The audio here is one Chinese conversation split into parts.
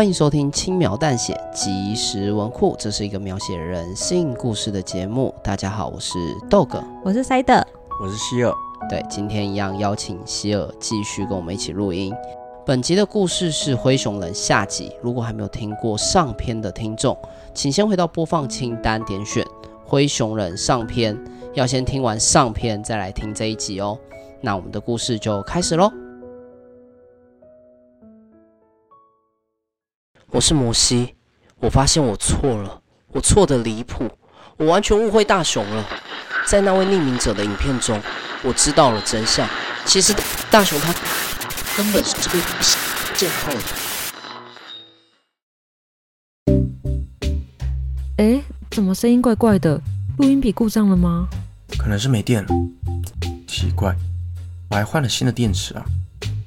欢迎收听轻描淡写即时文库，这是一个描写人性故事的节目。大家好，我是豆哥，我是塞德，我是希尔。对，今天一样邀请希尔继续跟我们一起录音。本集的故事是《灰熊人》下集。如果还没有听过上篇的听众，请先回到播放清单，点选《灰熊人》上篇。要先听完上篇，再来听这一集哦。那我们的故事就开始喽。我是摩西，我发现我错了，我错的离谱，我完全误会大雄了。在那位匿名者的影片中，我知道了真相。其实大雄他根本是被陷害的。哎，怎么声音怪怪的？录音笔故障了吗？可能是没电了。奇怪，我还换了新的电池啊。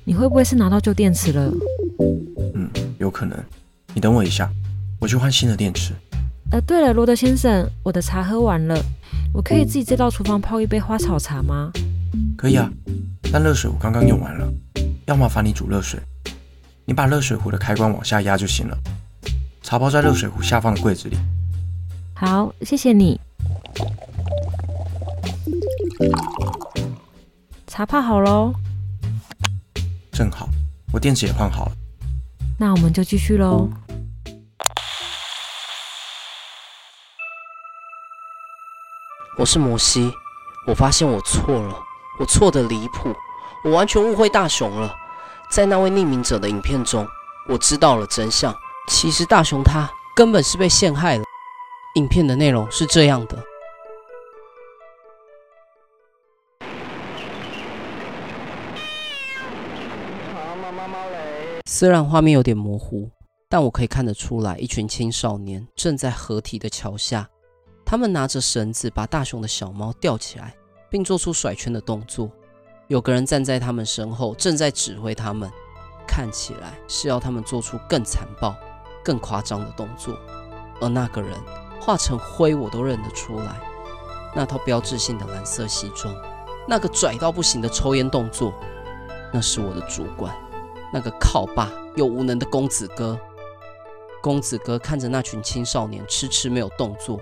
你会不会是拿到旧电池了？嗯，有可能。你等我一下，我去换新的电池。呃，对了，罗德先生，我的茶喝完了，我可以自己再到厨房泡一杯花草茶吗？可以啊，但热水我刚刚用完了，要麻烦你煮热水。你把热水壶的开关往下压就行了。茶包在热水壶下方的柜子里。好，谢谢你。茶泡好喽。正好，我电池也换好了。那我们就继续喽。我是摩西，我发现我错了，我错得离谱，我完全误会大雄了。在那位匿名者的影片中，我知道了真相。其实大雄他根本是被陷害了。影片的内容是这样的：虽然画面有点模糊，但我可以看得出来，一群青少年正在河堤的桥下。他们拿着绳子把大雄的小猫吊起来，并做出甩圈的动作。有个人站在他们身后，正在指挥他们，看起来是要他们做出更残暴、更夸张的动作。而那个人化成灰，我都认得出来。那套标志性的蓝色西装，那个拽到不行的抽烟动作，那是我的主管，那个靠爸又无能的公子哥。公子哥看着那群青少年迟迟没有动作。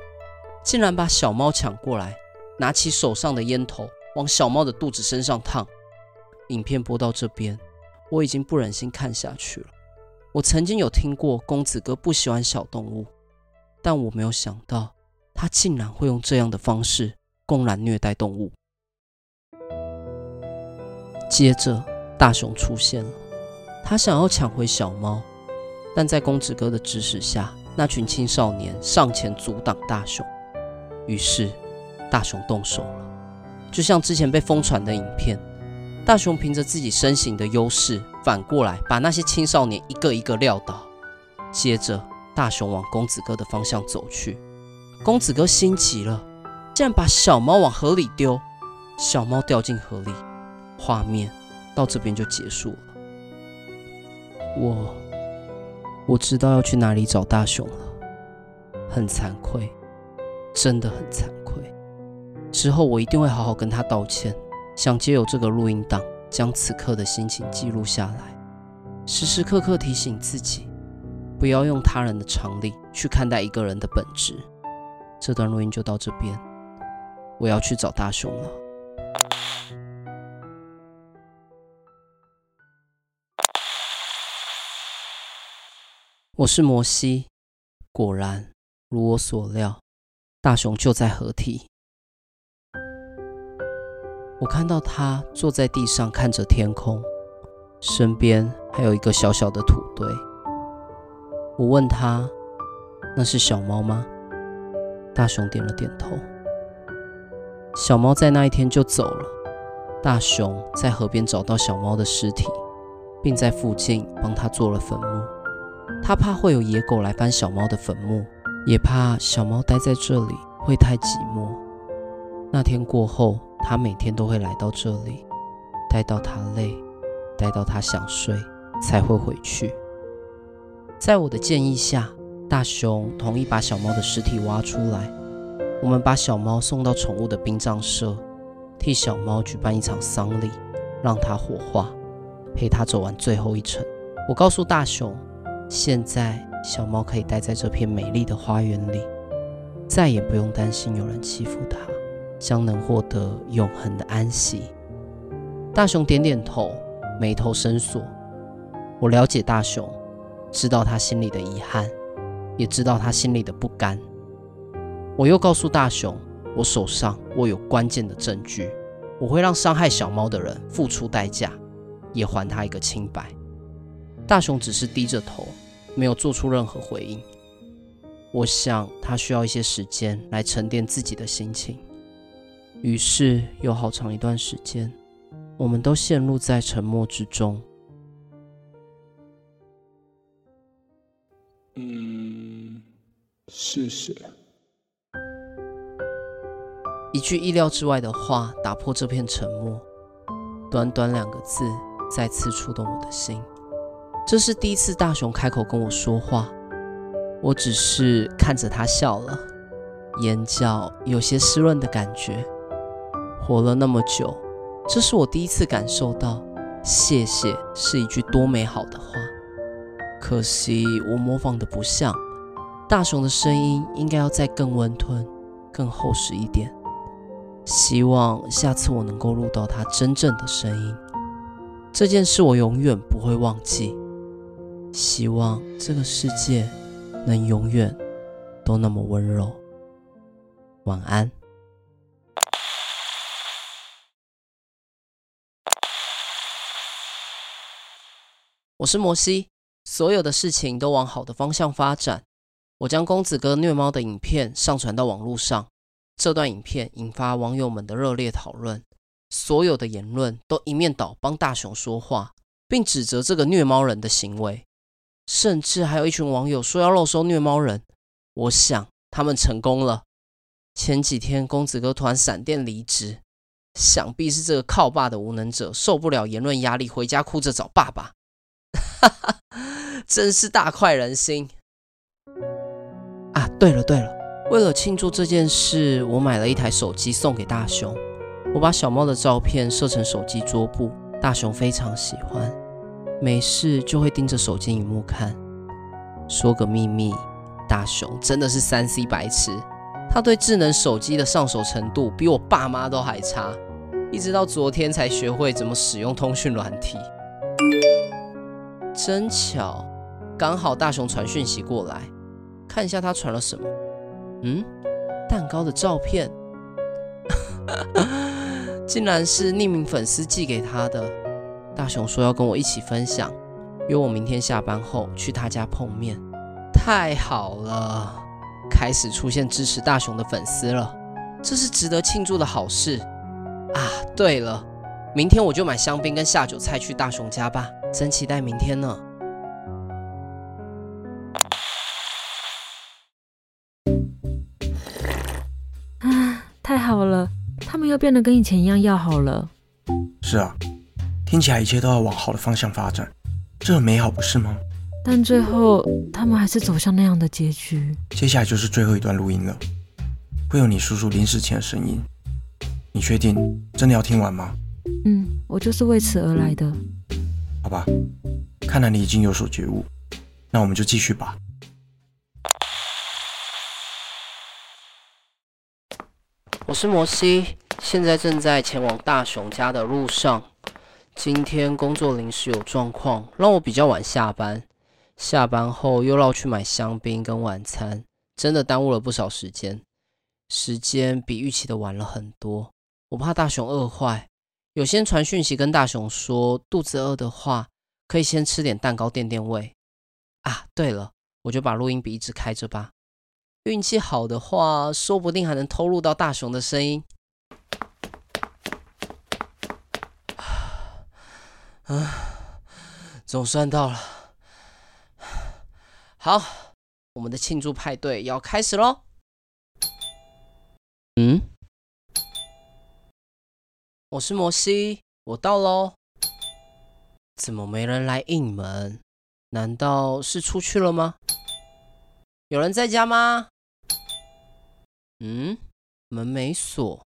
竟然把小猫抢过来，拿起手上的烟头往小猫的肚子身上烫。影片播到这边，我已经不忍心看下去了。我曾经有听过公子哥不喜欢小动物，但我没有想到他竟然会用这样的方式公然虐待动物。接着，大雄出现了，他想要抢回小猫，但在公子哥的指使下，那群青少年上前阻挡大雄。于是，大雄动手了。就像之前被疯传的影片，大雄凭着自己身形的优势，反过来把那些青少年一个一个撂倒。接着，大雄往公子哥的方向走去。公子哥心急了，竟然把小猫往河里丢。小猫掉进河里，画面到这边就结束了。我我知道要去哪里找大雄了，很惭愧。真的很惭愧，之后我一定会好好跟他道歉。想借由这个录音档，将此刻的心情记录下来，时时刻刻提醒自己，不要用他人的常理去看待一个人的本质。这段录音就到这边，我要去找大雄了。我是摩西，果然如我所料。大雄就在河堤，我看到他坐在地上看着天空，身边还有一个小小的土堆。我问他：“那是小猫吗？”大雄点了点头。小猫在那一天就走了。大雄在河边找到小猫的尸体，并在附近帮他做了坟墓。他怕会有野狗来翻小猫的坟墓，也怕小猫待在这里会太寂寞。那天过后，他每天都会来到这里，待到他累，待到他想睡，才会回去。在我的建议下，大雄同意把小猫的尸体挖出来。我们把小猫送到宠物的殡葬社，替小猫举办一场丧礼，让它火化，陪它走完最后一程。我告诉大雄，现在小猫可以待在这片美丽的花园里，再也不用担心有人欺负它，将能获得永恒的安息。大雄点点头，眉头深锁。我了解大雄，知道他心里的遗憾，也知道他心里的不甘。我又告诉大雄，我手上握有关键的证据，我会让伤害小猫的人付出代价，也还他一个清白。大雄只是低着头，没有做出任何回应。我想他需要一些时间来沉淀自己的心情。于是有好长一段时间，我们都陷入在沉默之中。嗯，谢谢。一句意料之外的话打破这片沉默，短短两个字再次触动我的心。这是第一次大雄开口跟我说话，我只是看着他笑了，眼角有些湿润的感觉。活了那么久，这是我第一次感受到谢谢是一句多美好的话。可惜我模仿的不像，大雄的声音应该要再更温吞、更厚实一点。希望下次我能够录到他真正的声音，这件事我永远不会忘记。希望这个世界能永远都那么温柔。晚安。我是摩西，所有的事情都往好的方向发展。我将公子哥虐猫的影片上传到网络上。这段影片引发网友们的热烈讨论，所有的言论都一面倒帮大雄说话，并指责这个虐猫人的行为，甚至还有一群网友说要肉收虐猫人。我想他们成功了。前几天公子哥突然闪电离职，想必是这个靠爸的无能者受不了言论压力，回家哭着找爸爸。哈哈，真是大快人心啊！对了对了。为了庆祝这件事，我买了一台手机送给大雄。我把小猫的照片设成手机桌布，大雄非常喜欢，没事就会盯着手机荧幕看。说个秘密，大雄真的是三 C 白痴，他对智能手机的上手程度比我爸妈都还差，一直到昨天才学会怎么使用通讯软体。真巧，刚好大雄传讯息过来，看一下他传了什么。嗯，蛋糕的照片，竟然是匿名粉丝寄给他的。大雄说要跟我一起分享，约我明天下班后去他家碰面。太好了，开始出现支持大雄的粉丝了，这是值得庆祝的好事啊！对了，明天我就买香槟跟下酒菜去大雄家吧，真期待明天呢。啊太好了，他们又变得跟以前一样要好了。是啊，听起来一切都要往好的方向发展，这很美好，不是吗？但最后，他们还是走向那样的结局。接下来就是最后一段录音了，会有你叔叔临死前的声音。你确定真的要听完吗？嗯，我就是为此而来的。好吧，看来你已经有所觉悟，那我们就继续吧。我是摩西，现在正在前往大雄家的路上。今天工作临时有状况，让我比较晚下班。下班后又绕去买香槟跟晚餐，真的耽误了不少时间。时间比预期的晚了很多，我怕大雄饿坏，有先传讯息跟大雄说，肚子饿的话可以先吃点蛋糕垫垫胃。啊，对了，我就把录音笔一直开着吧。运气好的话，说不定还能偷录到大雄的声音。啊，总算到了。好，我们的庆祝派对要开始喽。嗯，我是摩西，我到喽。怎么没人来应门？难道是出去了吗？有人在家吗？嗯，门没锁。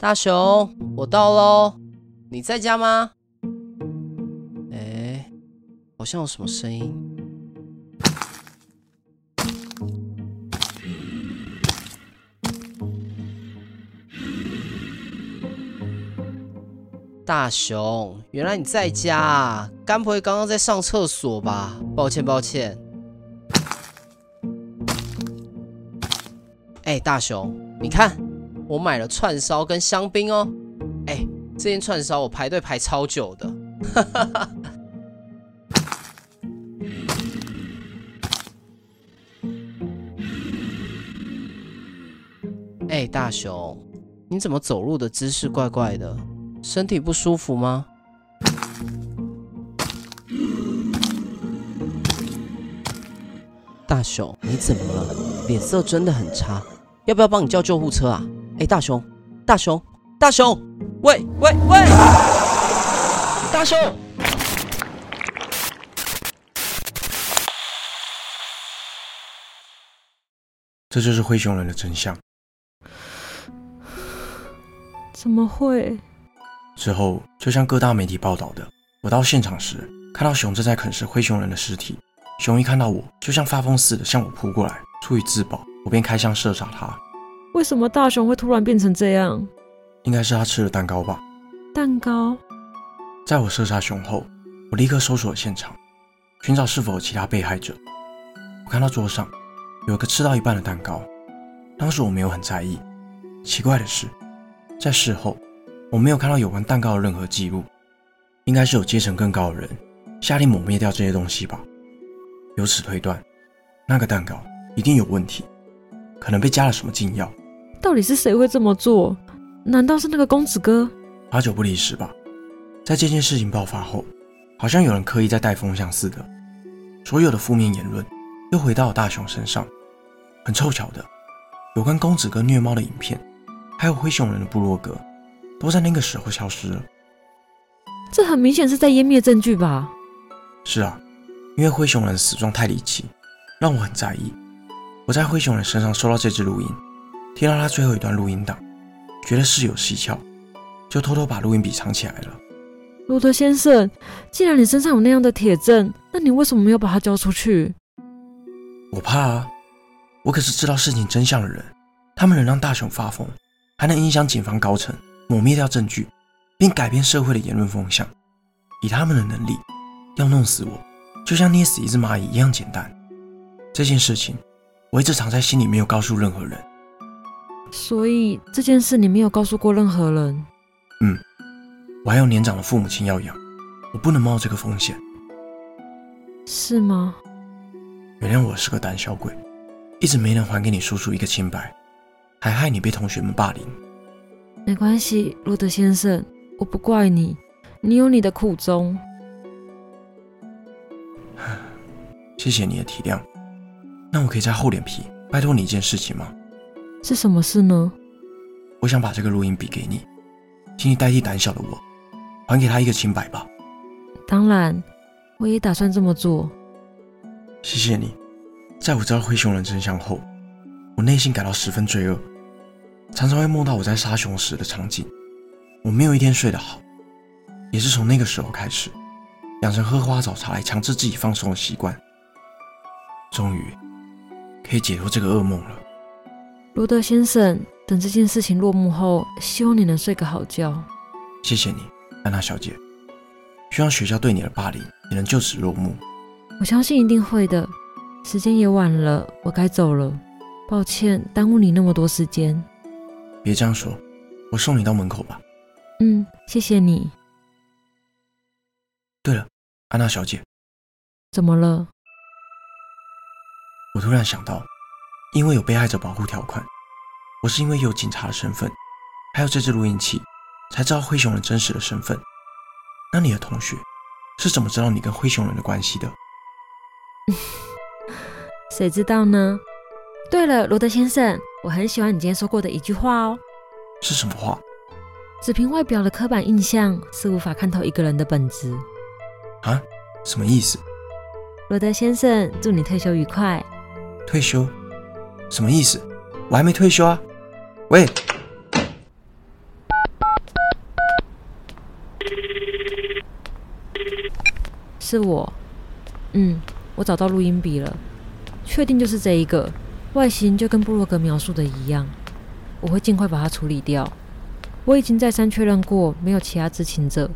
大雄，我到喽，你在家吗？哎，好像有什么声音。大雄，原来你在家啊！该不会刚刚在上厕所吧？抱歉，抱歉。哎，大雄，你看，我买了串烧跟香槟哦。哎，这间串烧我排队排超久的。哎，大雄，你怎么走路的姿势怪怪的？身体不舒服吗？大雄，你怎么了？脸色真的很差，要不要帮你叫救护车啊？哎，大熊，大熊，大熊，喂喂喂！大熊，这就是灰熊人的真相。怎么会？之后，就像各大媒体报道的，我到现场时，看到熊正在啃食灰熊人的尸体。熊一看到我，就像发疯似的向我扑过来。出于自保，我便开枪射杀他。为什么大熊会突然变成这样？应该是他吃了蛋糕吧。蛋糕。在我射杀熊后，我立刻搜索了现场，寻找是否有其他被害者。我看到桌上有一个吃到一半的蛋糕，当时我没有很在意。奇怪的是，在事后。我没有看到有关蛋糕的任何记录，应该是有阶层更高的人下令抹灭掉这些东西吧。由此推断，那个蛋糕一定有问题，可能被加了什么禁药。到底是谁会这么做？难道是那个公子哥？八九不离十吧。在这件事情爆发后，好像有人刻意在带风向似的，所有的负面言论又回到了大雄身上。很凑巧的，有关公子哥虐猫的影片，还有灰熊人的部落格。都在那个时候消失了，这很明显是在湮灭证据吧？是啊，因为灰熊人死状太离奇，让我很在意。我在灰熊人身上收到这支录音，听到他最后一段录音档，觉得事有蹊跷，就偷偷把录音笔藏起来了。罗德先生，既然你身上有那样的铁证，那你为什么没有把它交出去？我怕啊，我可是知道事情真相的人，他们能让大雄发疯，还能影响警方高层。抹灭掉证据，并改变社会的言论风向，以他们的能力，要弄死我，就像捏死一只蚂蚁一样简单。这件事情，我一直藏在心里，没有告诉任何人。所以这件事你没有告诉过任何人？嗯，我还有年长的父母亲要养，我不能冒这个风险。是吗？原谅我是个胆小鬼，一直没能还给你叔叔一个清白，还害你被同学们霸凌。没关系，罗德先生，我不怪你，你有你的苦衷。谢谢你的体谅。那我可以再厚脸皮，拜托你一件事情吗？是什么事呢？我想把这个录音笔给你，请你代替胆小的我，还给他一个清白吧。当然，我也打算这么做。谢谢你。在我知道灰熊人真相后，我内心感到十分罪恶。常常会梦到我在杀熊时的场景，我没有一天睡得好，也是从那个时候开始，养成喝花草茶来强制自己放松的习惯。终于可以解脱这个噩梦了。罗德先生，等这件事情落幕后，希望你能睡个好觉。谢谢你，安娜小姐。希望学校对你的霸凌也能就此落幕。我相信一定会的。时间也晚了，我该走了。抱歉，耽误你那么多时间。别这样说，我送你到门口吧。嗯，谢谢你。对了，安娜小姐，怎么了？我突然想到，因为有被害者保护条款，我是因为有警察的身份，还有这支录音器，才知道灰熊人真实的身份。那你的同学是怎么知道你跟灰熊人的关系的？谁知道呢？对了，罗德先生，我很喜欢你今天说过的一句话哦。是什么话？只凭外表的刻板印象是无法看透一个人的本质。啊？什么意思？罗德先生，祝你退休愉快。退休？什么意思？我还没退休啊。喂。是我。嗯，我找到录音笔了，确定就是这一个，外形就跟布洛格描述的一样。我会尽快把它处理掉。我已经再三确认过，没有其他知情者。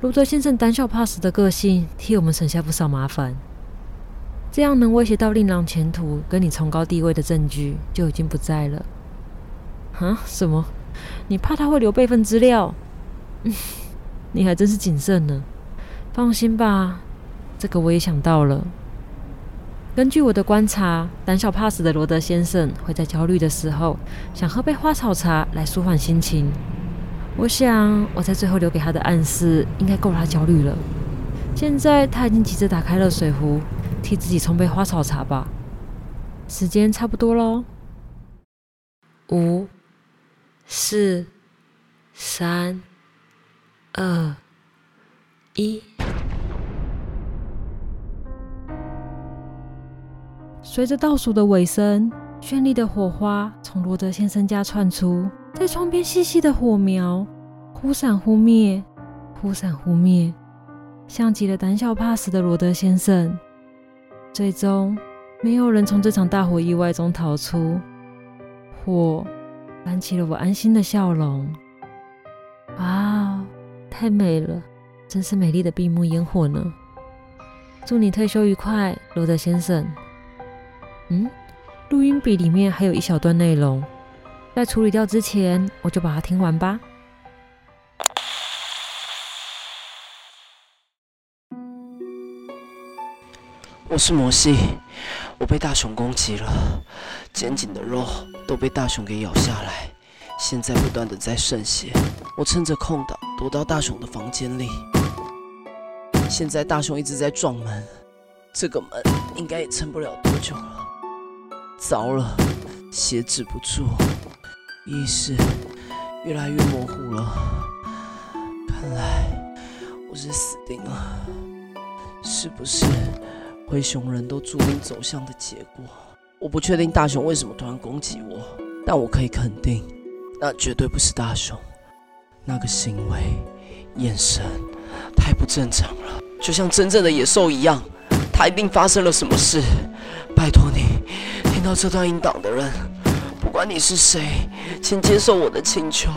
罗德先生胆小怕死的个性，替我们省下不少麻烦。这样能威胁到令郎前途跟你崇高地位的证据就已经不在了。啊？什么？你怕他会留备份资料？你还真是谨慎呢。放心吧，这个我也想到了。根据我的观察，胆小怕死的罗德先生会在焦虑的时候想喝杯花草茶来舒缓心情。我想我在最后留给他的暗示应该够他焦虑了。现在他已经急着打开热水壶，替自己冲杯花草茶吧。时间差不多喽。五、四、三、二、一。随着倒数的尾声，绚丽的火花从罗德先生家窜出，在窗边细细的火苗忽闪忽灭，忽闪忽灭，像极了胆小怕死的罗德先生。最终，没有人从这场大火意外中逃出，火燃起了我安心的笑容。哇，太美了，真是美丽的闭幕烟火呢！祝你退休愉快，罗德先生。嗯，录音笔里面还有一小段内容，在处理掉之前，我就把它听完吧。我是摩西，我被大熊攻击了，肩颈的肉都被大熊给咬下来，现在不断的在渗血。我趁着空档躲到大熊的房间里，现在大熊一直在撞门，这个门应该也撑不了多久了。糟了，血止不住，意识越来越模糊了。看来我是死定了，是不是灰熊人都注定走向的结果？我不确定大熊为什么突然攻击我，但我可以肯定，那绝对不是大熊。那个行为、眼神太不正常了，就像真正的野兽一样。他一定发生了什么事，拜托你。听到这段音档的人，不管你是谁，请接受我的请求。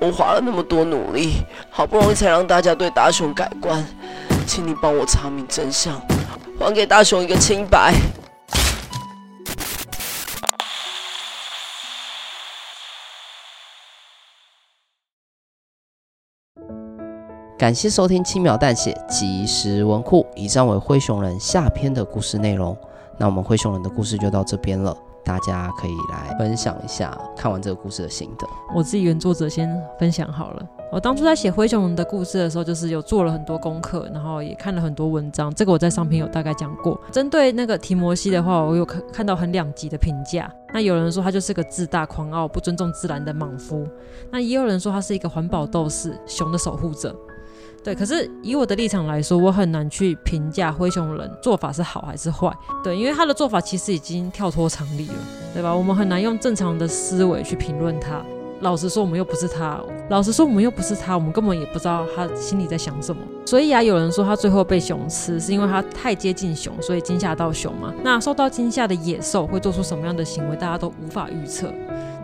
我花了那么多努力，好不容易才让大家对大雄改观，请你帮我查明真相，还给大雄一个清白。感谢收听轻描淡写即时文库，以上为灰熊人下篇的故事内容。那我们灰熊人的故事就到这边了，大家可以来分享一下看完这个故事的心得。我自己原作者先分享好了。我当初在写灰熊的故事的时候，就是有做了很多功课，然后也看了很多文章。这个我在上篇有大概讲过。针对那个提摩西的话，我有看看到很两极的评价。那有人说他就是个自大狂傲、不尊重自然的莽夫，那也有人说他是一个环保斗士、熊的守护者。对，可是以我的立场来说，我很难去评价灰熊人做法是好还是坏。对，因为他的做法其实已经跳脱常理了，对吧？我们很难用正常的思维去评论他。老实说，我们又不是他。老实说，我们又不是他，我们根本也不知道他心里在想什么。所以啊，有人说他最后被熊吃，是因为他太接近熊，所以惊吓到熊嘛。那受到惊吓的野兽会做出什么样的行为，大家都无法预测。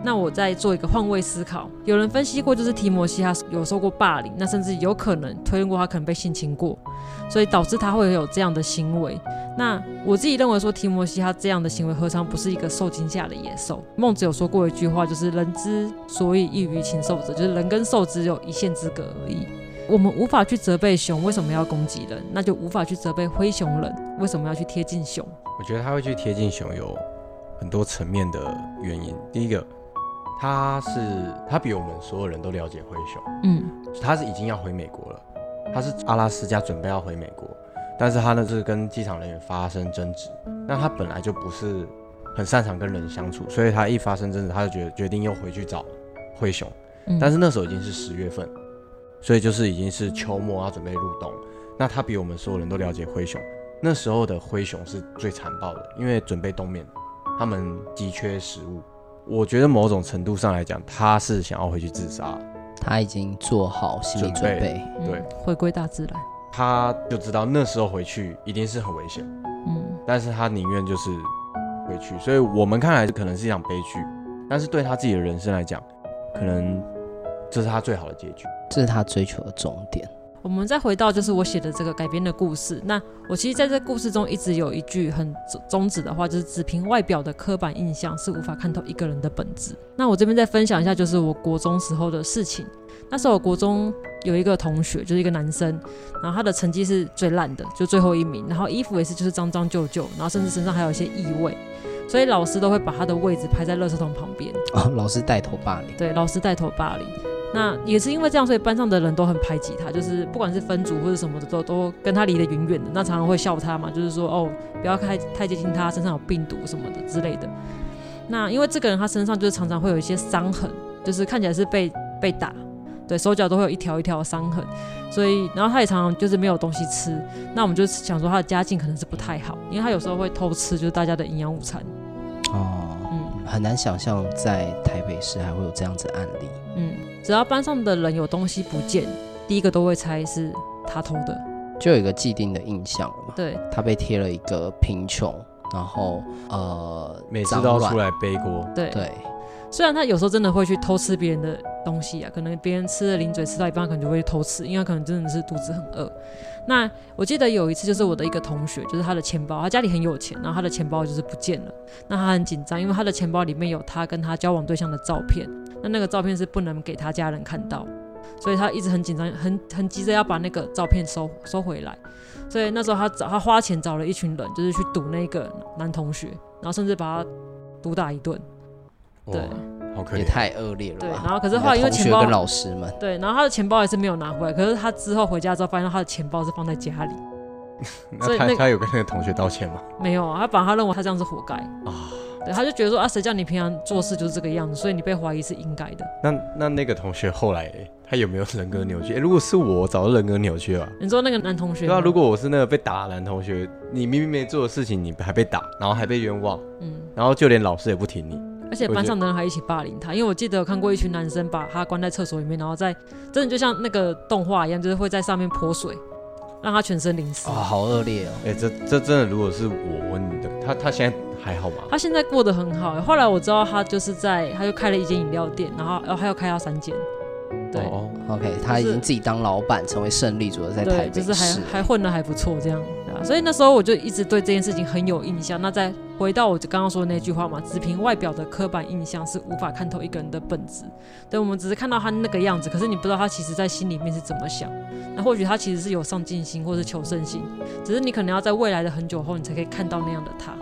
那我再做一个换位思考，有人分析过，就是提摩西他有受过霸凌，那甚至有可能推论过他可能被性侵过，所以导致他会有这样的行为。那我自己认为说，提摩西他这样的行为何尝不是一个受惊吓的野兽？孟子有说过一句话，就是人之所以异于禽兽者，就是人跟兽只有一线之隔而已。我们无法去责备熊为什么要攻击人，那就无法去责备灰熊人为什么要去贴近熊。我觉得他会去贴近熊有很多层面的原因。第一个。他是他比我们所有人都了解灰熊，嗯，他是已经要回美国了，他是阿拉斯加准备要回美国，但是他呢是跟机场人员发生争执，那他本来就不是很擅长跟人相处，所以他一发生争执，他就决决定又回去找灰熊，嗯。但是那时候已经是十月份，所以就是已经是秋末要准备入冬，那他比我们所有人都了解灰熊，那时候的灰熊是最残暴的，因为准备冬眠，他们急缺食物。我觉得某种程度上来讲，他是想要回去自杀，他已经做好心理准备。准备对嗯，回归大自然。他就知道那时候回去一定是很危险，嗯，但是他宁愿就是回去。所以我们看来可能是一场悲剧，但是对他自己的人生来讲，可能这是他最好的结局。这是他追求的终点。我们再回到就是我写的这个改编的故事。那我其实在这故事中一直有一句很宗旨的话，就是只凭外表的刻板印象是无法看透一个人的本质。那我这边再分享一下，就是我国中时候的事情。那时候我国中有一个同学，就是一个男生，然后他的成绩是最烂的，就最后一名，然后衣服也是就是脏脏旧旧，然后甚至身上还有一些异味，所以老师都会把他的位置排在垃圾桶旁边。哦，老师带头霸凌。对，老师带头霸凌。那也是因为这样，所以班上的人都很排挤他，就是不管是分组或者什么的，都都跟他离得远远的。那常常会笑他嘛，就是说哦，不要太太接近他，身上有病毒什么的之类的。那因为这个人他身上就是常常会有一些伤痕，就是看起来是被被打，对手脚都会有一条一条的伤痕，所以然后他也常常就是没有东西吃。那我们就想说他的家境可能是不太好，因为他有时候会偷吃就是大家的营养午餐。哦，嗯很难想象在台北市还会有这样子的案例。嗯，只要班上的人有东西不见，第一个都会猜是他偷的。就有一个既定的印象了嘛。对，他被贴了一个贫穷，然后呃，每次都要出来背锅。对，对，虽然他有时候真的会去偷吃别人的东西啊，可能别人吃的零嘴吃到一半，可能就会偷吃，因为可能真的是肚子很饿。那我记得有一次，就是我的一个同学，就是他的钱包，他家里很有钱，然后他的钱包就是不见了。那他很紧张，因为他的钱包里面有他跟他交往对象的照片，那那个照片是不能给他家人看到，所以他一直很紧张，很很急着要把那个照片收收回来。所以那时候他找他花钱找了一群人，就是去堵那个男同学，然后甚至把他毒打一顿。哇对，好可怜。也太恶劣了吧。对，然后可是后来因为钱包老师们，对，然后他的钱包还是没有拿回来。可是他之后回家之后，发现他的钱包是放在家里，所那他以那他有跟那个同学道歉吗？没有啊。他把他认为他这样是活该啊，对，他就觉得说啊，谁叫你平常做事就是这个样子，所以你被怀疑是应该的。那那那个同学后来欸他有没有人格扭曲？欸如果是我，我早就人格扭曲了。你说那个男同学吗，对啊，如果我是那个被打的男同学，你明明没做的事情，你还被打，然后还被冤枉，嗯，然后就连老师也不挺你，而且班上的人还一起霸凌他，因为我记得有看过一群男生把他关在厕所里面，然后在真的就像那个动画一样，就是会在上面泼水，让他全身淋湿。哦，好恶劣哦。哎、这这真的，如果是我问你的，他他现在还好吗？他现在过得很好，后来我知道他就是在，他就开了一间饮料店，然后然后还有开到三间，对。哦，OK，他已经自己当老板，成为胜利组了，在台就是还市。还混的还不错这样，所以那时候我就一直对这件事情很有印象。那再回到我刚刚说的那句话嘛，只凭外表的刻板印象是无法看透一个人的本质。对，我们只是看到他那个样子，可是你不知道他其实在心里面是怎么想。那或许他其实是有上进心或是求胜心，只是你可能要在未来的很久后，你才可以看到那样的他。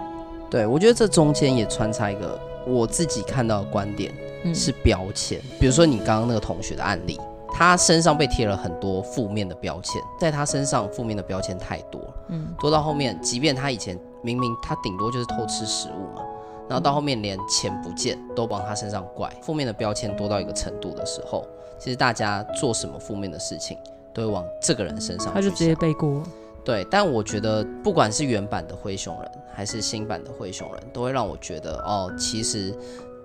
对，我觉得这中间也穿插一个我自己看到的观点，嗯，是标签。比如说你刚刚那个同学的案例，他身上被贴了很多负面的标签，在他身上负面的标签太多了，嗯，多到后面，即便他以前明明他顶多就是偷吃食物嘛，然后到后面连钱不见都往他身上怪，负面的标签多到一个程度的时候，其实大家做什么负面的事情，都会往这个人身上他就直接背锅。对，但我觉得不管是原版的灰熊人，还是新版的灰熊人，都会让我觉得哦，其实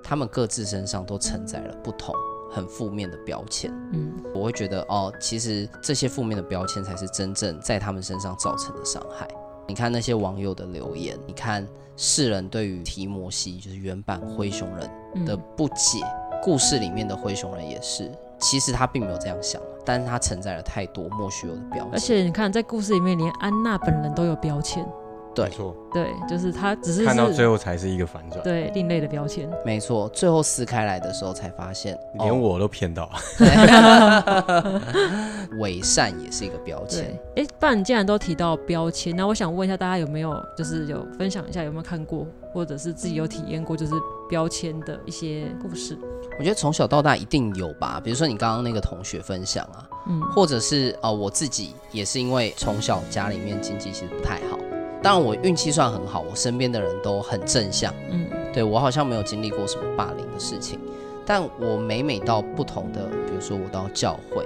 他们各自身上都承载了不同很负面的标签。嗯，我会觉得哦，其实这些负面的标签才是真正在他们身上造成的伤害。你看那些网友的留言，你看世人对于提摩西就是原版灰熊人的不解，嗯、故事里面的灰熊人也是，其实他并没有这样想，但是他承载了太多莫须有的标签。而且你看，在故事里面，连安娜本人都有标签。对，没错，对，就是他只是看到最后才是一个反转，对另类的标签，没错，最后撕开来的时候才发现，连我都骗到，伪善也是一个标签。哎，不然你既然都提到标签，那我想问一下大家有没有就是有分享一下有没有看过，或者是自己有体验过，就是标签的一些故事？我觉得从小到大一定有吧，比如说你刚刚那个同学分享啊，嗯，或者是呃我自己也是因为从小家里面经济其实不太好，当然我运气算很好，我身边的人都很正向，嗯，对我好像没有经历过什么霸凌的事情，但我每每到不同的，比如说我到教会，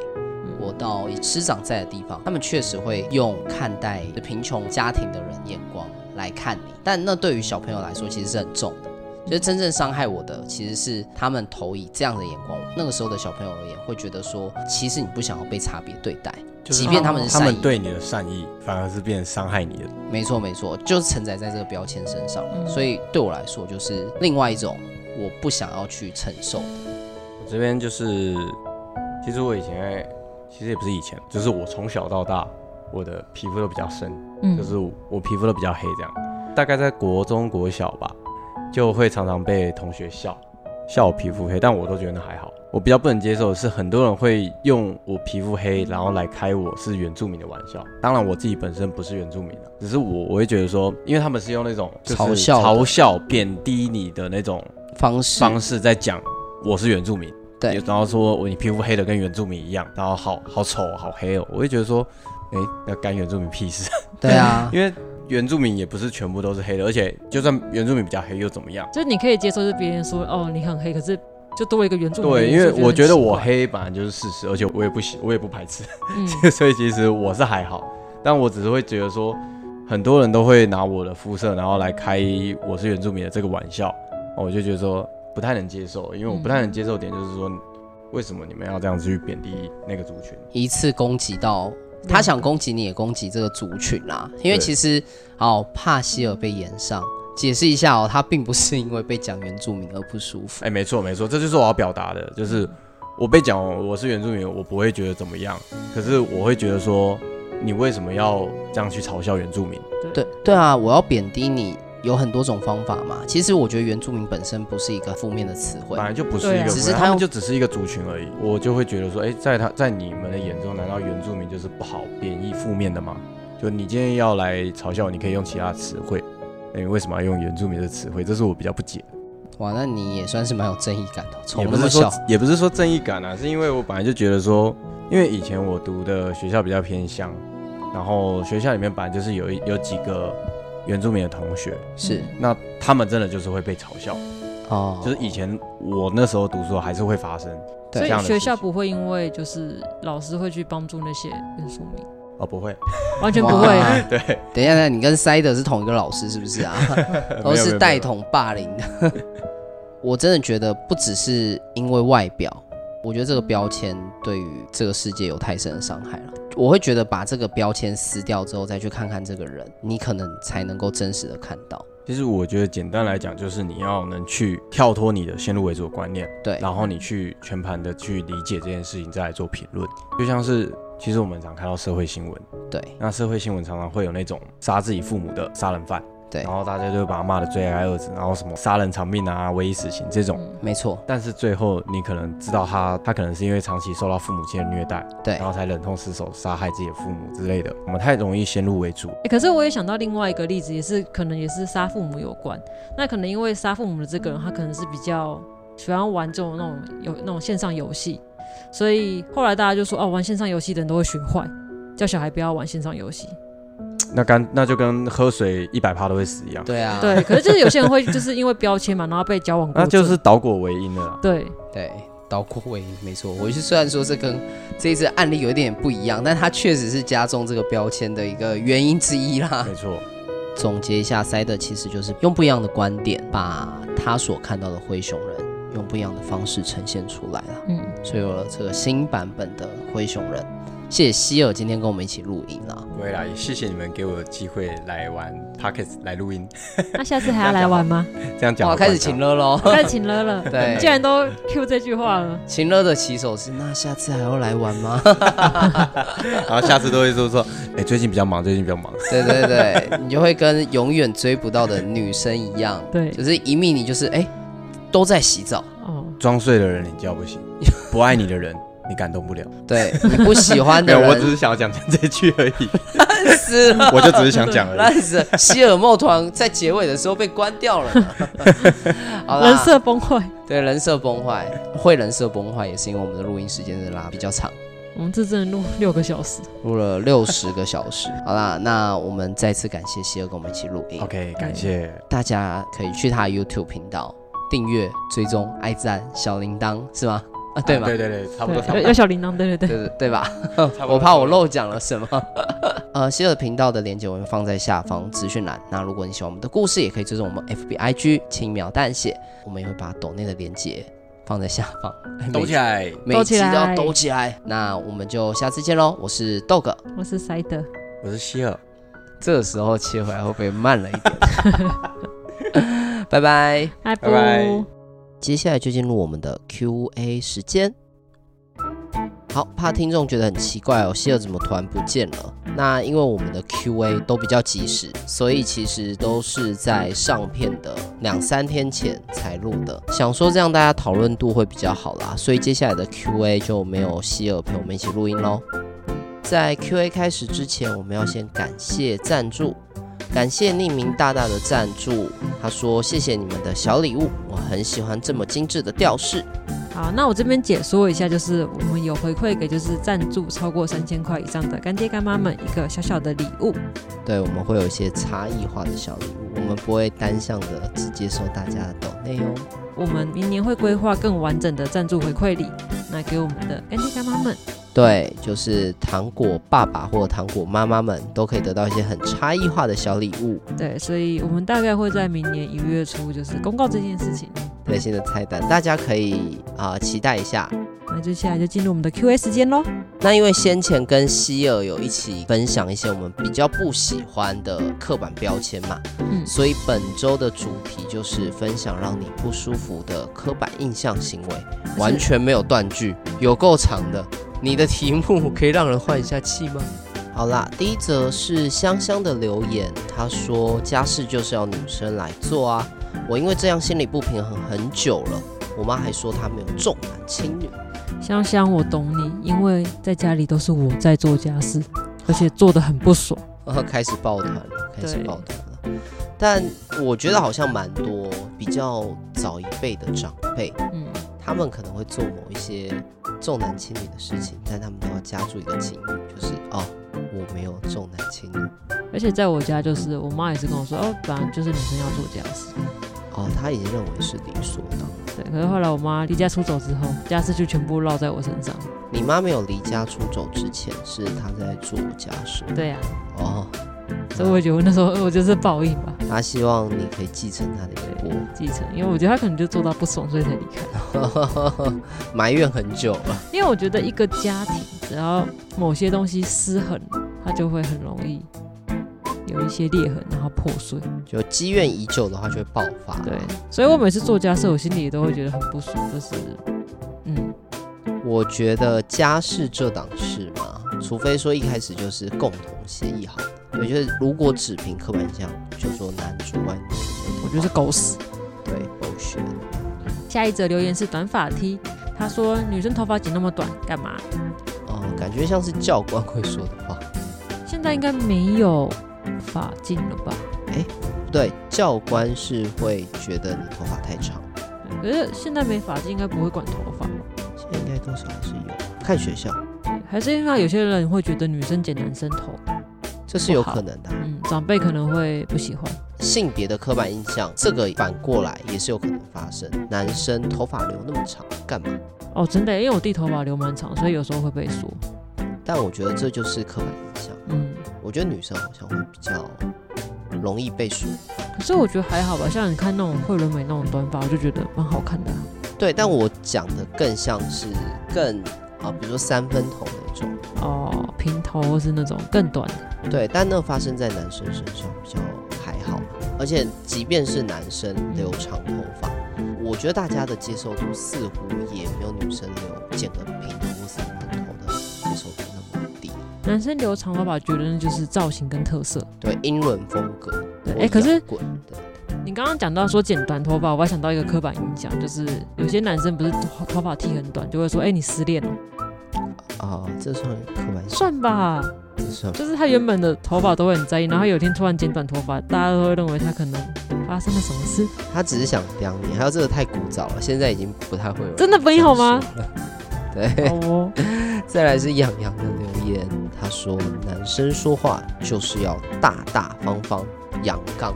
我到师长在的地方，他们确实会用看待贫穷家庭的人眼光来看你，但那对于小朋友来说其实是很重的。其实真正伤害我的，其实是他们投以这样的眼光。那个时候的小朋友而言，会觉得说，其实你不想要被差别对待，即便他们是善意，他们对你的善意，反而是变成伤害你的。没错，没错，就是承载在这个标签身上。所以对我来说，就是另外一种我不想要去承受的。我这边就是，其实我以前，其实也不是以前，就是我从小到大，我的皮肤都比较深，嗯，就是我皮肤都比较黑，这样。大概在国中、国小吧。就会常常被同学笑，笑我皮肤黑，但我都觉得那还好。我比较不能接受的是，很多人会用我皮肤黑，然后来开我是原住民的玩笑。当然，我自己本身不是原住民的，只是我我会觉得说，因为他们是用那种嘲笑、嘲笑、贬低你的那种方式方式在讲我是原住民，对，然后说我你皮肤黑的跟原住民一样，然后好好丑好黑哦，我会觉得说，哎，那干原住民屁事？对啊，因为。原住民也不是全部都是黑的，而且就算原住民比较黑又怎么样？就是你可以接受，是别人说哦你很黑，可是就多一个原住民。对，因为我觉得我黑本来就是事实，而且我也不喜，我也不排斥，嗯、所以其实我是还好。但我只是会觉得说，很多人都会拿我的肤色，然后来开我是原住民的这个玩笑，我就觉得说不太能接受，因为我不太能接受点就是说，为什么你们要这样子去贬低那个族群，一次攻击到。他想攻击你，也攻击这个族群啦。因为其实，哦，帕希尔被延上，解释一下哦，他并不是因为被讲原住民而不舒服。哎，没错没错，这就是我要表达的，就是我被讲我是原住民，我不会觉得怎么样，可是我会觉得说，你为什么要这样去嘲笑原住民？对对啊，我要贬低你。有很多种方法嘛，其实我觉得原住民本身不是一个负面的词汇，本来就不是一个，只是他们就只是一个族群而已。我就会觉得说，哎，在他，在你们的眼中，难道原住民就是不好、贬义、负面的吗？就你今天要来嘲笑，你可以用其他词汇，哎，为什么要用原住民的词汇？这是我比较不解。哇，那你也算是蛮有正义感的。从不是说，也不是说正义感啊，是因为我本来就觉得说，因为以前我读的学校比较偏乡，然后学校里面本来就是有一有几个。原住民的同学。是，那他们真的就是会被嘲笑。哦，就是以前我那时候读书还是会发生，所以学校不会因为就是老师会去帮助那些原住民？哦，不会，完全不会。对，等一下，你跟塞德是同一个老师是不是啊？都是带统霸凌。的。我真的觉得不只是因为外表，我觉得这个标签对于这个世界有太深的伤害了。我会觉得把这个标签撕掉之后，再去看看这个人，你可能才能够真实的看到。其实我觉得简单来讲，就是你要能去跳脱你的先入为主的观念，对，然后你去全盘的去理解这件事情，再来做评论。就像是，其实我们常看到社会新闻，对，那社会新闻常常会有那种杀自己父母的杀人犯。对，然后大家就会把他骂的罪爱二字，然后什么杀人偿命啊、唯一死刑这种，嗯、没错。但是最后你可能知道他，他可能是因为长期受到父母亲的虐待，对，然后才忍痛失手杀害自己的父母之类的。我们太容易先入为主。欸，可是我也想到另外一个例子，也是可能也是杀父母有关。那可能因为杀父母的这个人，他可能是比较喜欢玩这种那种有那种线上游戏，所以后来大家就说，哦，玩线上游戏的人都会学坏，叫小孩不要玩线上游戏。那干那就跟喝水一百趴都会死一样。对啊，对，可是就是有些人会就是因为标签嘛，然后被交往过。那就是导果为因了。对对，导果为因，没错。我是虽然说这跟这一次案例有一点点不一样，但它确实是加重这个标签的一个原因之一啦。没错。总结一下，塞德其实就是用不一样的观点，把他所看到的灰熊人用不一样的方式呈现出来了。嗯，所以有了这个新版本的灰熊人。谢谢希尔今天跟我们一起录音啦。不会啦，也谢谢你们给我的机会来玩 Podcast 来录音。那下次还要来玩吗？这样讲，我 开始请了喽，开始请了了。对，既然都 Q 这句话了，情勒的起手是那下次还要来玩吗？然后下次都会说说，哎，最近比较忙，最近比较忙。对对对，你就会跟永远追不到的女生一样，对，就是一密你就是哎，都在洗澡。哦，装睡的人你叫不醒，不爱你的人。你感动不了，对，你不喜欢的人，我只是想要讲讲这句而已。烂死了！我就只是想讲而已。烂死了！希尔莫团在结尾的时候被关掉了。好人设崩坏。对，人设崩坏，会人设崩坏也是因为我们的录音时间是拉比较长。我们这真的录六个小时，录了六十个小时。好啦，那我们再次感谢希尔跟我们一起录音。OK，感谢大家可以去他 YouTube 频道订阅、追踪、爱赞、小铃铛，是吗？啊，对吗？对对对，差不多。差不多要小铃铛，对对对，对对对吧？我怕我漏讲了什么。呃，希尔频道的链接我会放在下方资讯栏。那如果你喜欢我们的故事，也可以追踪我们 FBIG 轻描淡写，我们也会把抖内的链接。放在下方，抖起来，每集都要抖起来。那我们就下次见喽！我是豆哥，我是塞德，我是希尔。这个时候切回来会不会慢了一点？拜拜，拜拜。接下来就进入我们的 Q&A 时间。好，怕听众觉得很奇怪哦，希尔怎么突然不见了？那因为我们的 Q&A 都比较及时，所以其实都是在上片的两三天前才录的。想说这样大家讨论度会比较好啦，所以接下来的 Q&A 就没有希尔陪我们一起录音喽。在 Q&A 开始之前，我们要先感谢赞助。感谢匿名大大的赞助，他说：“谢谢你们的小礼物，我很喜欢这么精致的吊饰。”好，那我这边解说一下，就是我们有回馈给就是赞助超过三千块以上的干爹干妈们一个小小的礼物。对，我们会有一些差异化的小礼物，我们不会单向的只接受大家的抖内容。我们明年会规划更完整的赞助回馈礼，那给我们的干爹干妈们。对，就是糖果爸爸或者糖果妈妈们都可以得到一些很差异化的小礼物。对，所以我们大概会在明年一月初就是公告这件事情。最新的菜单，大家可以啊、呃、期待一下。那接下来就进入我们的 Q&A 时间喽。那因为先前跟希尔有一起分享一些我们比较不喜欢的刻板标签嘛，嗯，所以本周的主题就是分享让你不舒服的刻板印象行为，完全没有断句，有够长的。你的题目 可以让人换一下气吗？好啦，第一则是香香的留言，她说家事就是要女生来做啊，我因为这样心里不平衡很久了，我妈还说她没有重男轻女。香香，我懂你，因为在家里都是我在做家事，而且做的很不爽，开始抱团了，开始抱团了。但我觉得好像蛮多比较早一辈的长辈，嗯。他们可能会做某一些重男轻女的事情，但他们都要加注一个情语，就是哦，我没有重男轻女。而且在我家，就是我妈也是跟我说，哦，反正就是女生要做家事。哦，他已经认为是理所当然。对，可是后来我妈离家出走之后，家事就全部落在我身上。你妈没有离家出走之前，是她在做家事。对呀、啊。哦。所以我觉得那时候我就是报应吧。他希望你可以继承他的衣钵，继承，因为我觉得他可能就做到不爽，所以才离开，埋怨很久了。因为我觉得一个家庭只要某些东西失衡，它就会很容易有一些裂痕，然后破碎。就积怨已久的话，就会爆发。对，所以我每次做家事，我心里也都会觉得很不爽，就是，嗯，我觉得家事这档事嘛，除非说一开始就是共同协议好。对，就是如果只凭刻板印象，就说男主外女主内，我觉得是狗屎。对，狗血。下一则留言是短发 T，他说女生头发剪那么短干嘛？哦，感觉像是教官会说的话。现在应该没有发禁了吧？哎，不对，教官是会觉得你头发太长。可是现在没发禁，应该不会管头发。现在应该多少还是有，看学校。还是因为有些人会觉得女生剪男生头。这是有可能的，嗯，长辈可能会不喜欢性别的刻板印象，这个反过来也是有可能发生。男生头发留那么长干嘛？哦，真的，因为我弟头发留蛮长，所以有时候会被说。但我觉得这就是刻板印象。嗯，我觉得女生好像会比较容易被说。可是我觉得还好吧，像你看那种惠伦美那种短发，我就觉得蛮好看的啊。对，但我讲的更像是更啊，比如说三分头那种。哦，平头或是那种更短的，对，但那发生在男生身上比较还好，而且即便是男生留长头发，嗯，我觉得大家的接受度似乎也没有女生留剪个平头男生留长头发，觉得那就是造型跟特色，对，英伦风格。对，哎，可是你刚刚讲到说剪短头发，我还想到一个刻板印象，就是有些男生不是头发剃很短，就会说，哎，你失恋了。啊、哦，这算刻板印象？算吧，就是他原本的头发都会很在意，然后有一天突然剪短头发，大家都会认为他可能发生了什么事。他只是想刁你，还有这个太古早了，现在已经不太会有。真的没有吗？对。哦。再来是洋洋的留言，他说男生说话就是要大大方方、阳刚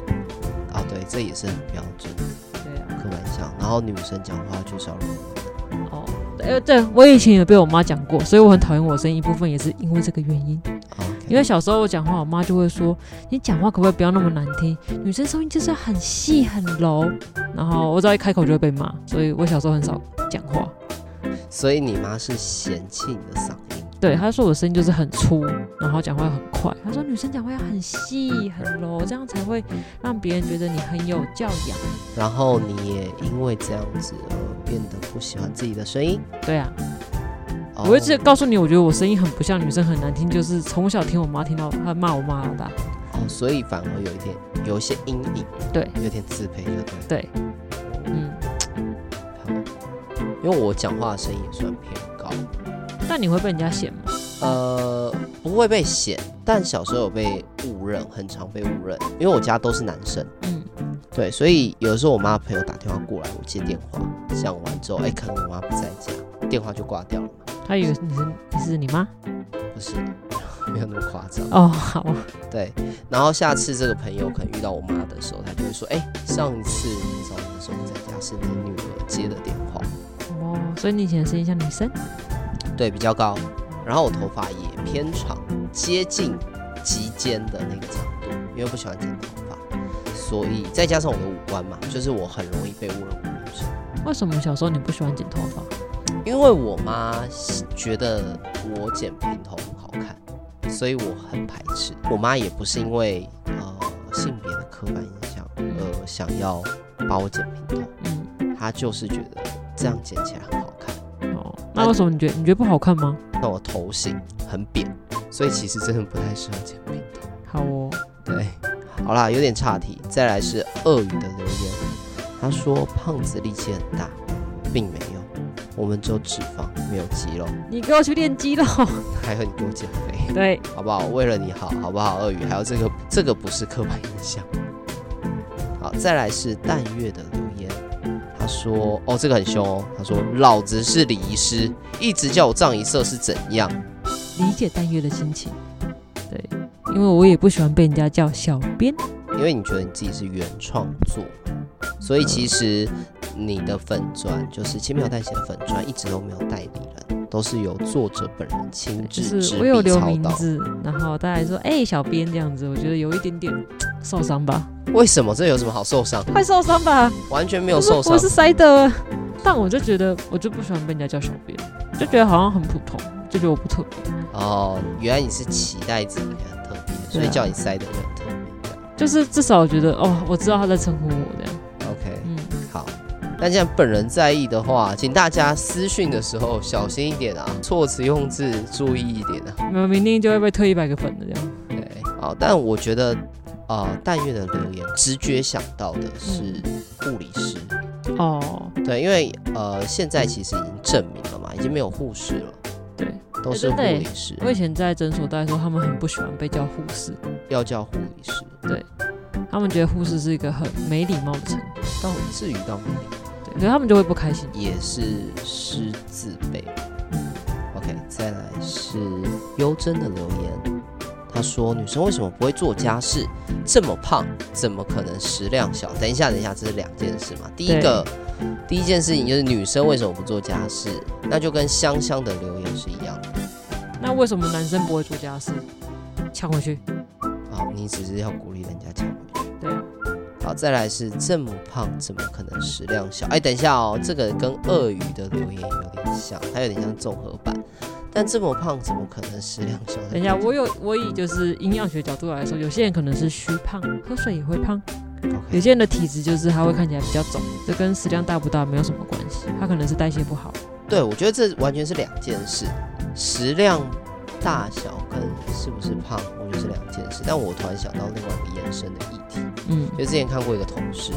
啊，对，这也是很标准的。对啊。刻板印象，然后女生讲话就是要。柔。哦，对，我以前也被我妈讲过，所以我很讨厌我声音，一部分也是因为这个原因。因为小时候我讲话，我妈就会说：“你讲话可不可以不要那么难听？女生声音就是很细很柔。”然后我只要一开口就会被骂，所以我小时候很少讲话。所以你妈是嫌弃你的嗓音？对，她说我的声音就是很粗，然后讲话很快。她说女生讲话要很细很柔，这样才会让别人觉得你很有教养。然后你也因为这样子而变得不喜欢自己的声音？对啊。Oh. 我一直告诉你，我觉得我声音很不像女生，很难听，就是从小听我妈听到她骂我妈老大。哦，oh, 所以反而有一点有一些阴影，对，有点自卑，对对？因为我讲话的声音也算偏高。但你会被人家嫌吗？呃，不会被嫌，但小时候有被误认，很常被误认，因为我家都是男生。嗯，对，所以有的时候我妈朋友打电话过来，我接电话，讲完之后，哎、欸，可能我妈不在家，电话就挂掉了。他以为你是你是你妈？不是，没有那么夸张。哦，好。对，然后下次这个朋友可能遇到我妈的时候，他就会说，哎、欸，上一次你找你的时候不在家，是你女儿接的电话。哦，所以你以前的声音像女生？对，比较高，然后我头发也偏长，接近及肩的那个长度，因为不喜欢剪头发，所以再加上我的五官嘛，就是我很容易被误认为女生。为什么小时候你不喜欢剪头发？因为我妈觉得我剪平头很好看，所以我很排斥。我妈也不是因为呃性别的刻板印象而想要把我剪平头，嗯，她就是觉得这样剪起来很好看。哦。那为什么你觉得你觉得不好看吗？那我头型很扁，所以其实真的不太适合剪平头。好哦，对，好啦，有点岔题。再来是鳄鱼的留言，他说胖子力气很大，并没有，我们只有脂肪，没有肌肉。你给我去练肌肉，还有你给我减肥，对，好不好？为了你好，好不好？鳄鱼，还有这个这个不是刻板印象。好，再来是淡月的留言。他说：“哦，这个很凶哦。他说，老子是礼仪师，一直叫我葬仪社是怎样？理解淡月的心情。对，因为我也不喜欢被人家叫小编，因为你觉得你自己是原创作，所以其实你的粉砖就是轻描淡写的粉砖，一直都没有代理人，都是由作者本人亲自执笔操刀。我有留名字，然后大家说，哎、欸，小编这样子，我觉得有一点点受伤吧。”为什么？这有什么好受伤？快受伤吧？完全没有受伤。我是塞的，但我就觉得，我就不喜欢被人家叫小编，就觉得好像很普通，就觉得我不特别。哦，原来你是期待自己很特别，所以叫你塞的很特别。就是至少我觉得，哦，我知道他在称呼我这样。OK，嗯，好。但既然本人在意的话，请大家私讯的时候小心一点啊，措辞用字注意一点啊。没有，明天就会被退一百个粉的这样。对，好，但我觉得。啊、呃，但愿的留言直觉想到的是护理师。哦，对，因为呃，现在其实已经证明了嘛，已经没有护士了，对，都是护理师。我以前在诊所，待的时候他们很不喜欢被叫护士，要叫护理师，对，他们觉得护士是一个很没礼貌的称呼，但至于到没礼貌，对，可是他们就会不开心，也是狮子辈。OK，再来是优真的留言。他说：“女生为什么不会做家事？这么胖，怎么可能食量小？等一下，等一下，这是两件事嘛。第一个，第一件事情就是女生为什么不做家事？那就跟香香的留言是一样的。那为什么男生不会做家事？抢回去。好，你只是要鼓励人家抢回去。好，再来是这么胖，怎么可能食量小？哎，等一下哦，这个跟鳄鱼的留言有点像，它有点像综合版。”但这么胖，怎么可能食量小？等一下，我有我以就是营养学角度来说，有些人可能是虚胖，喝水也会胖。有些人的体质就是他会看起来比较肿，这跟食量大不大没有什么关系，他可能是代谢不好。对，我觉得这完全是两件事，食量大小跟是不是胖，我觉得是两件事。但我突然想到另外一个延伸的议题，嗯，就之前看过一个同事。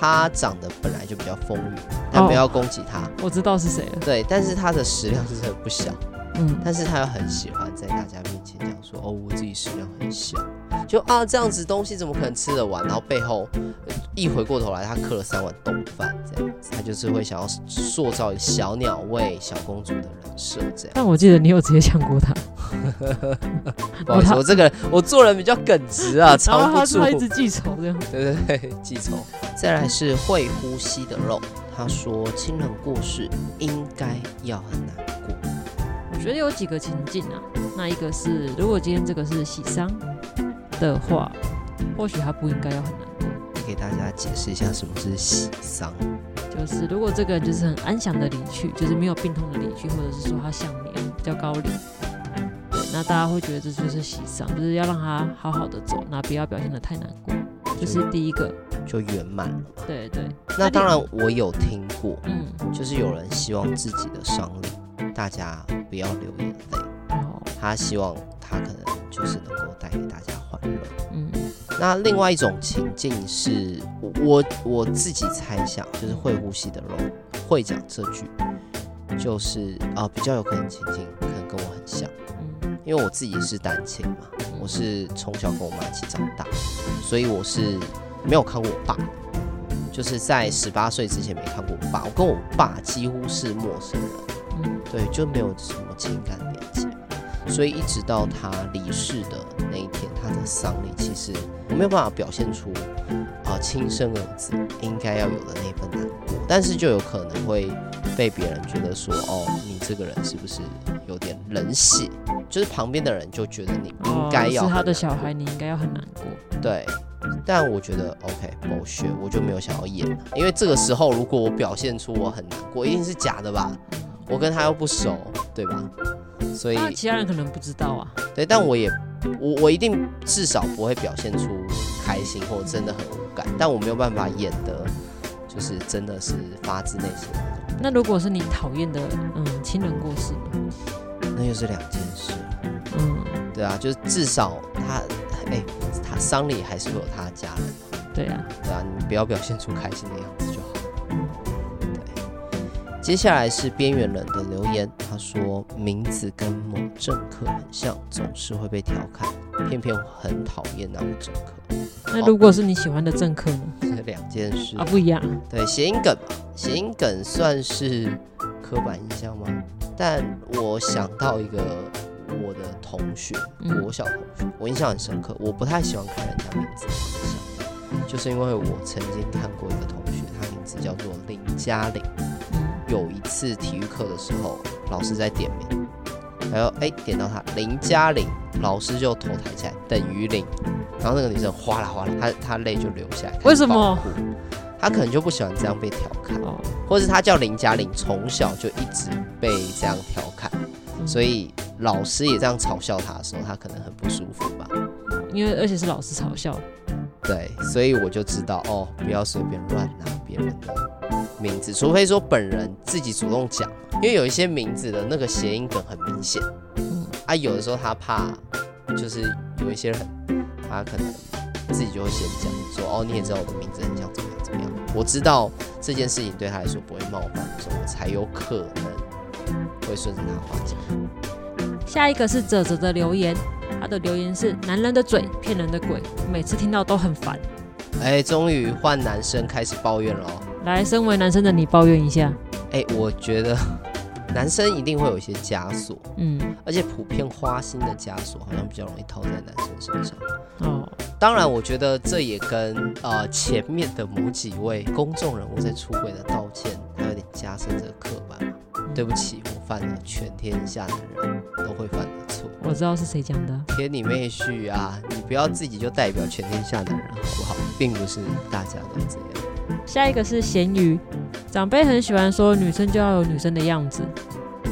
他长得本来就比较丰腴，但没有要攻击他。哦，我知道是谁了。对，但是他的食量是真的不小。嗯，但是他又很喜欢在大家面前讲说哦，我自己食量很小，就啊这样子东西怎么可能吃得完？然后背后一回过头来，他刻了三碗冻饭这样子，他就是会想要塑造小鸟胃、小公主的人设这样。但我记得你有直接呛过他，不好意思，我这个人我做人比较耿直啊，藏不住，他一直记仇这样。对对对，记仇。再来是会呼吸的肉，他说亲人过世应该要很难过。我觉得有几个情境啊，那一个是如果今天这个是喜丧的话，或许他不应该要很难过。你给大家解释一下什么是喜丧？就是如果这个人就是很安详的离去，就是没有病痛的离去，或者是说他享年比较高龄，对，那大家会觉得这就是喜丧，就是要让他好好的走，那不要表现的太难过，这是第一个，就圆满了。对对。那当然我有听过，嗯，就是有人希望自己的丧礼大家不要流眼泪，哦，他希望他可能就是能够带给大家欢乐，嗯。那另外一种情境是，我我自己猜想，就是会呼吸的人会讲这句，就是啊、呃，比较有可能情境可能跟我很像，嗯，因为我自己是单亲嘛，我是从小跟我妈一起长大，所以我是没有看过我爸，就是在十八岁之前没看过我爸，我跟我爸几乎是陌生人，嗯，对，就没有什么情感连接，所以一直到他离世的那一天，他的丧礼其实。我没有办法表现出啊亲生儿子应该要有的那份难过，但是就有可能会被别人觉得说，哦，你这个人是不是有点冷血？就是旁边的人就觉得你应该要、哦、是他的小孩，你应该要很难过。对，但我觉得 OK，某学我就没有想要演了，因为这个时候如果我表现出我很难过，一定是假的吧？我跟他又不熟，对吧？所以其他人可能不知道啊。对，但我也。我我一定至少不会表现出开心或真的很无感，但我没有办法演的，就是真的是发自内心的那如果是你讨厌的，嗯，亲人过世呢？那又是两件事。嗯，对啊，就是至少他，哎、欸，他丧礼还是会有他的家人。对啊，对啊，你不要表现出开心的样子。接下来是边缘人的留言，他说名字跟某政客很像，总是会被调侃，偏偏很讨厌那位政客。那如果是你喜欢的政客呢？这两件事啊，不一样。对，谐音梗嘛，谐音梗算是刻板印象吗？但我想到一个我的同学，国小同学，我印象很深刻。我不太喜欢看人家名字就是因为我曾经看过一个同学，他名字叫做林嘉玲。有一次体育课的时候，老师在点名，然后哎点到他林嘉玲，老师就头抬起来等于零，然后那个女生哗啦哗啦，她她泪就流下来。为什么？她可能就不喜欢这样被调侃，或者是她叫林嘉玲，从小就一直被这样调侃，所以老师也这样嘲笑她的时候，她可能很不舒服吧。因为而且是老师嘲笑。对，所以我就知道哦，不要随便乱拿别人的名字，除非说本人自己主动讲，因为有一些名字的那个谐音梗很明显。嗯，啊，有的时候他怕，就是有一些人，他可能自己就会先讲说，哦，你也知道我的名字很像怎么样怎么样。我知道这件事情对他来说不会冒犯所以，我才有可能会顺着他话讲。下一个是泽泽的留言。他的留言是：男人的嘴骗人的鬼，每次听到都很烦。哎，终于换男生开始抱怨了哦。来，身为男生的你抱怨一下。哎，我觉得 男生一定会有一些枷锁，嗯，而且普遍花心的枷锁好像比较容易套在男生身上。哦，当然，我觉得这也跟呃前面的某几位公众人物在出轨的道歉，还有点加深这个刻板嘛。对不起，我犯了全天下的人都会犯的错。我知道是谁讲的。贴你妹婿啊！你不要自己就代表全天下的人好不好？并不是大家都这样。下一个是咸鱼，长辈很喜欢说女生就要有女生的样子。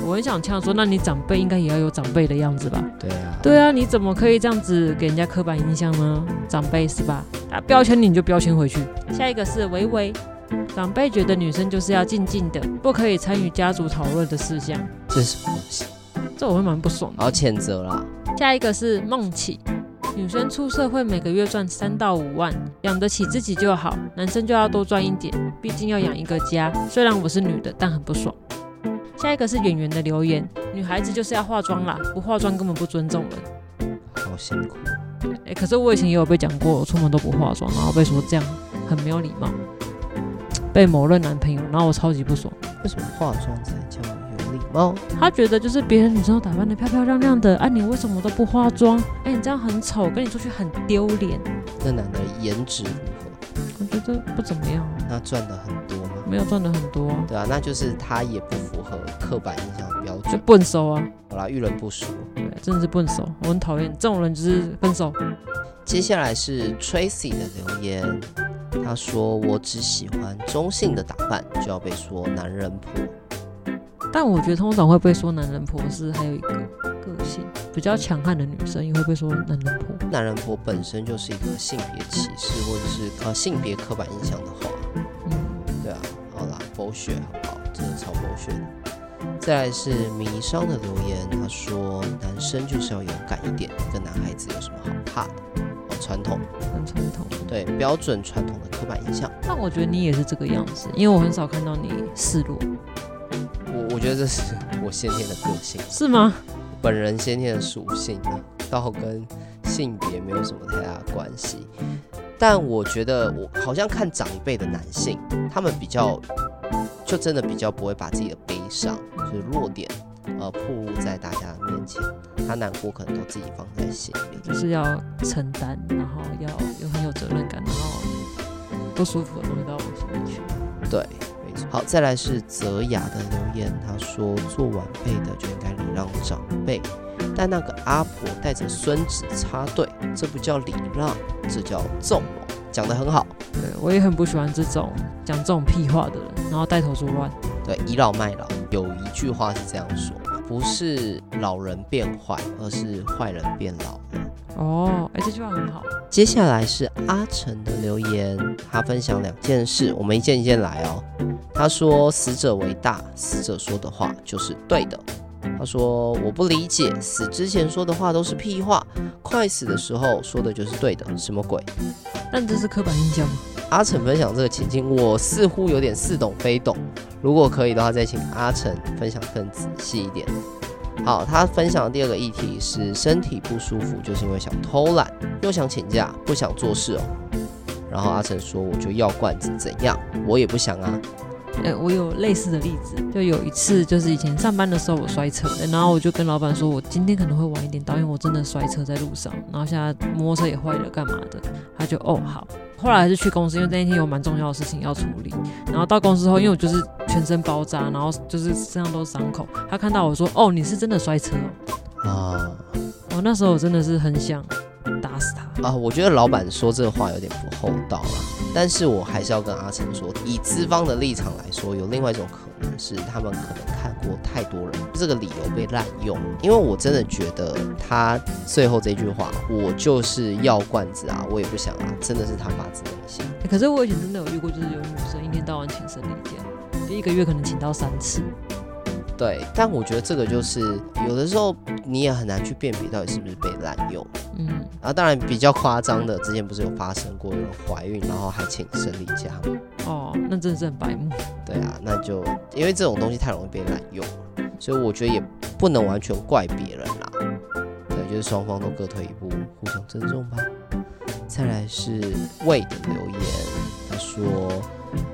我很想呛说，那你长辈应该也要有长辈的样子吧？对啊。对啊，你怎么可以这样子给人家刻板印象呢？长辈是吧？啊，标签你，就标签回去。下一个是维维。长辈觉得女生就是要静静的，不可以参与家族讨论的事项。这是什么东西？这我会蛮不爽的。好，谴责啦。下一个是梦琪，女生出社会每个月赚三到五万，养得起自己就好，男生就要多赚一点，毕竟要养一个家。虽然我是女的，但很不爽。下一个是演员的留言，女孩子就是要化妆啦，不化妆根本不尊重人。好辛苦。哎、欸，可是我以前也有被讲过，我出门都不化妆，然后被说这样很没有礼貌，被某任男朋友，然后我超级不爽。为什么化妆才叫有礼貌？他觉得就是别人女生都打扮的漂漂亮亮的，啊，你为什么都不化妆？哎、欸，你这样很丑，跟你出去很丢脸。那男的颜值如何？我觉得不怎么样。那赚的很多吗？没有赚的很多。对啊，那就是他也不符合刻板印象的标准，就笨手啊。好啦，遇人不淑。对，真的是笨手，我很讨厌这种人，就是分手。接下来是 Tracy 的留言，他说：“我只喜欢中性的打扮，就要被说男人婆。”但我觉得通常会被说男人婆是还有一个个性比较强悍的女生也会被说男人婆。男人婆本身就是一个性别歧视或者是呃性别刻板印象的话，嗯，对啊，好啦，剥削好不好？真的超剥削的。再来是迷商的留言，他说：“男生就是要勇敢一点，跟男孩子有什么好怕的？哦，传统，很传统，对，标准传统的刻板印象。但我觉得你也是这个样子，因为我很少看到你示弱。我我觉得这是我先天的个性，是吗？本人先天的属性呢，倒跟性别没有什么太大的关系。但我觉得我好像看长一辈的男性，他们比较。”就真的比较不会把自己的悲伤，就是弱点，呃，暴露在大家的面前。他难过可能都自己放在心里，就是要承担，然后要有很有责任感，然后不舒服的东西到我心里去。对。好，再来是泽雅的留言，他说做晚辈的就应该礼让长辈，但那个阿婆带着孙子插队，这不叫礼让，这叫纵容。讲得很好，对，我也很不喜欢这种讲这种屁话的人，然后带头作乱。对，倚老卖老，有一句话是这样说，不是老人变坏，而是坏人变老了。哦，哎，这句话很好。接下来是阿成的留言，他分享两件事，我们一件一件来哦。他说：“死者为大，死者说的话就是对的。”他说：“我不理解，死之前说的话都是屁话，快死的时候说的就是对的，什么鬼？”但这是刻板印象吗？阿成分享这个情境，我似乎有点似懂非懂。如果可以的话，再请阿成分享更仔细一点。好，他分享的第二个议题是身体不舒服，就是因为想偷懒，又想请假，不想做事哦。然后阿成说：“我就要罐子，怎样？我也不想啊。”呃，我有类似的例子，就有一次，就是以前上班的时候我摔车，然后我就跟老板说，我今天可能会晚一点到，因为我真的摔车在路上，然后现在摩托车也坏了，干嘛的？他就哦好，后来还是去公司，因为那一天有蛮重要的事情要处理。然后到公司后，因为我就是全身包扎，然后就是身上都是伤口，他看到我说，哦，你是真的摔车哦？啊，我那时候我真的是很想打死他啊！我觉得老板说这话有点不厚道了。但是我还是要跟阿成说，以资方的立场来说，有另外一种可能是他们可能看过太多人这个理由被滥用。因为我真的觉得他最后这句话，我就是要罐子啊，我也不想啊，真的是他发自内心。可是我以前真的有遇过，就是有女生一天到晚请生理假，就一个月可能请到三次。对，但我觉得这个就是有的时候你也很难去辨别到底是不是被滥用。嗯，然后当然比较夸张的，之前不是有发生过有人怀孕然后还请生理假吗？哦，那真的是很白目。对啊，那就因为这种东西太容易被滥用，所以我觉得也不能完全怪别人啦。对，就是双方都各退一步，互相尊重吧。再来是魏的留言，他说：“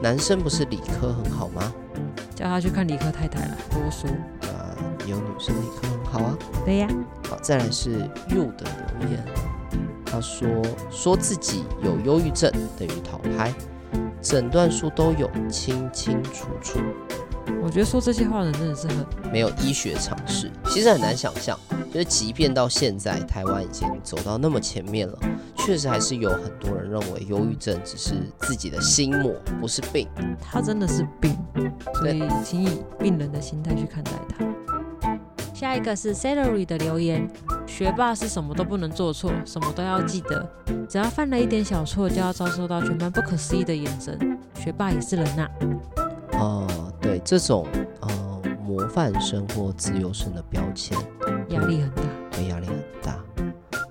男生不是理科很好吗？”叫他去看理科太太了，多说。啊，有女生理科很好啊。对呀。好，再来是 you 的留言，他说说自己有忧郁症等于逃拍，诊断书都有，清清楚楚。我觉得说这些话的人真的是很没有医学常识，其实很难想象，就是即便到现在台湾已经走到那么前面了，确实还是有很多人认为忧郁症只是自己的心魔，不是病。他真的是病，所以请以病人的心态去看待他。下一个是 Celery 的留言，学霸是什么都不能做错，什么都要记得，只要犯了一点小错，就要遭受到全班不可思议的眼神。学霸也是人呐、啊。哦、呃，对，这种呃模范生或自由生的标签，压力很大，对，压力很大。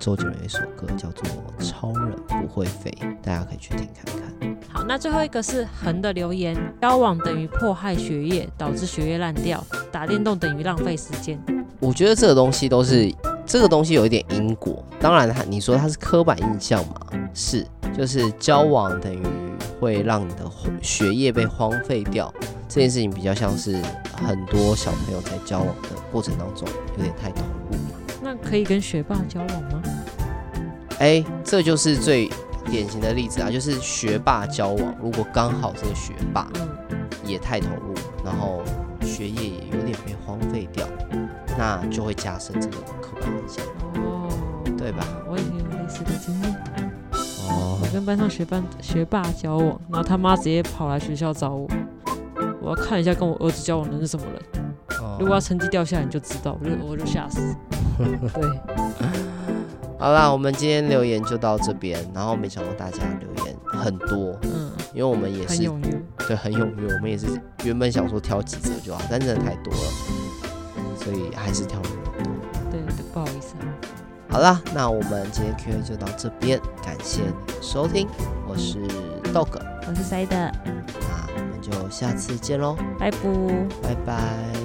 周杰伦有一首歌叫做《超人不会飞》，大家可以去听看看。好，那最后一个是恒的留言，交往等于迫害学业，导致学业烂掉；打电动等于浪费时间。我觉得这个东西都是这个东西有一点因果。当然，他你说它是刻板印象嘛？是，就是交往等于会让你的学业被荒废掉，这件事情比较像是很多小朋友在交往的过程当中有点太投入。那可以跟学霸交往吗？哎，这就是最典型的例子啊，就是学霸交往，如果刚好这个学霸也太投入，然后学业也有点被荒废掉，那就会加深这个刻板印象哦，对吧？我也有类似的经历哦，我跟班上学霸学霸交往，然后他妈直接跑来学校找我，我要看一下跟我儿子交往的是什么人，哦、如果他成绩掉下来，你就知道，我就我就吓死，对。好啦，我们今天留言就到这边，然后没想到大家留言很多，嗯，因为我们也是很，对，很踊跃，我们也是原本想说挑几则就好，但真的太多了，所以还是挑了很多，对，对，不好意思。啊好啦，那我们今天 Q&A 就到这边，感谢收听，我是 Dog，我是 Side，那我们就下次见喽，拜拜，拜拜。